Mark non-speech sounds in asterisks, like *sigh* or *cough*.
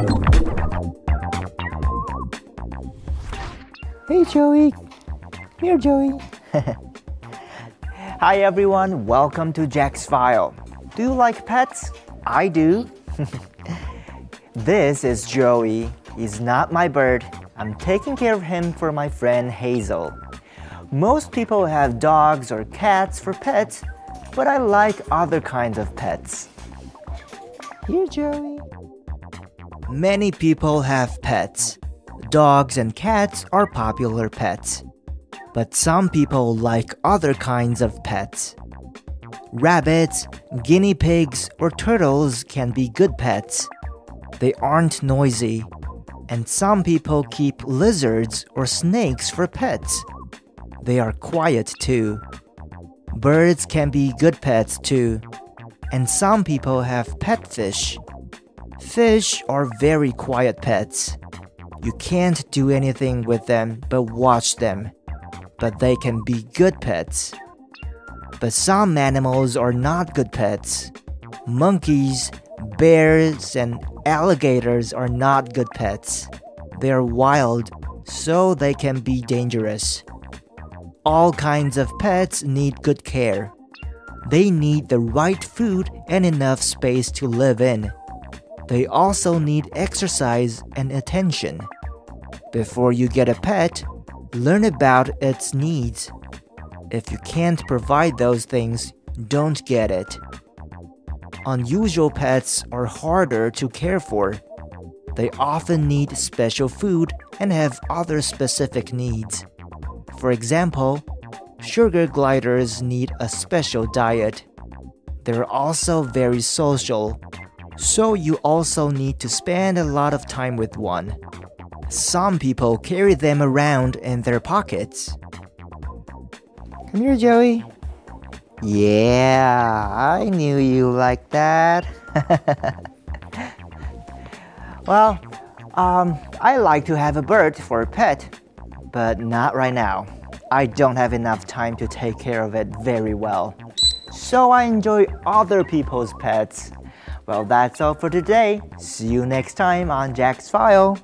Hey Joey. Here Joey. *laughs* Hi everyone, welcome to Jack's File. Do you like pets? I do. *laughs* this is Joey. He's not my bird. I'm taking care of him for my friend Hazel. Most people have dogs or cats for pets, but I like other kinds of pets. Here, Joey. Many people have pets. Dogs and cats are popular pets. But some people like other kinds of pets. Rabbits, guinea pigs, or turtles can be good pets. They aren't noisy. And some people keep lizards or snakes for pets. They are quiet too. Birds can be good pets too. And some people have pet fish. Fish are very quiet pets. You can't do anything with them but watch them. But they can be good pets. But some animals are not good pets. Monkeys, bears, and alligators are not good pets. They are wild, so they can be dangerous. All kinds of pets need good care. They need the right food and enough space to live in. They also need exercise and attention. Before you get a pet, learn about its needs. If you can't provide those things, don't get it. Unusual pets are harder to care for. They often need special food and have other specific needs. For example, sugar gliders need a special diet. They're also very social, so you also need to spend a lot of time with one. Some people carry them around in their pockets. Come here, Joey. Yeah, I knew you like that. *laughs* well, um, I like to have a bird for a pet, but not right now. I don't have enough time to take care of it very well. So I enjoy other people's pets. Well, that's all for today. See you next time on Jack's File.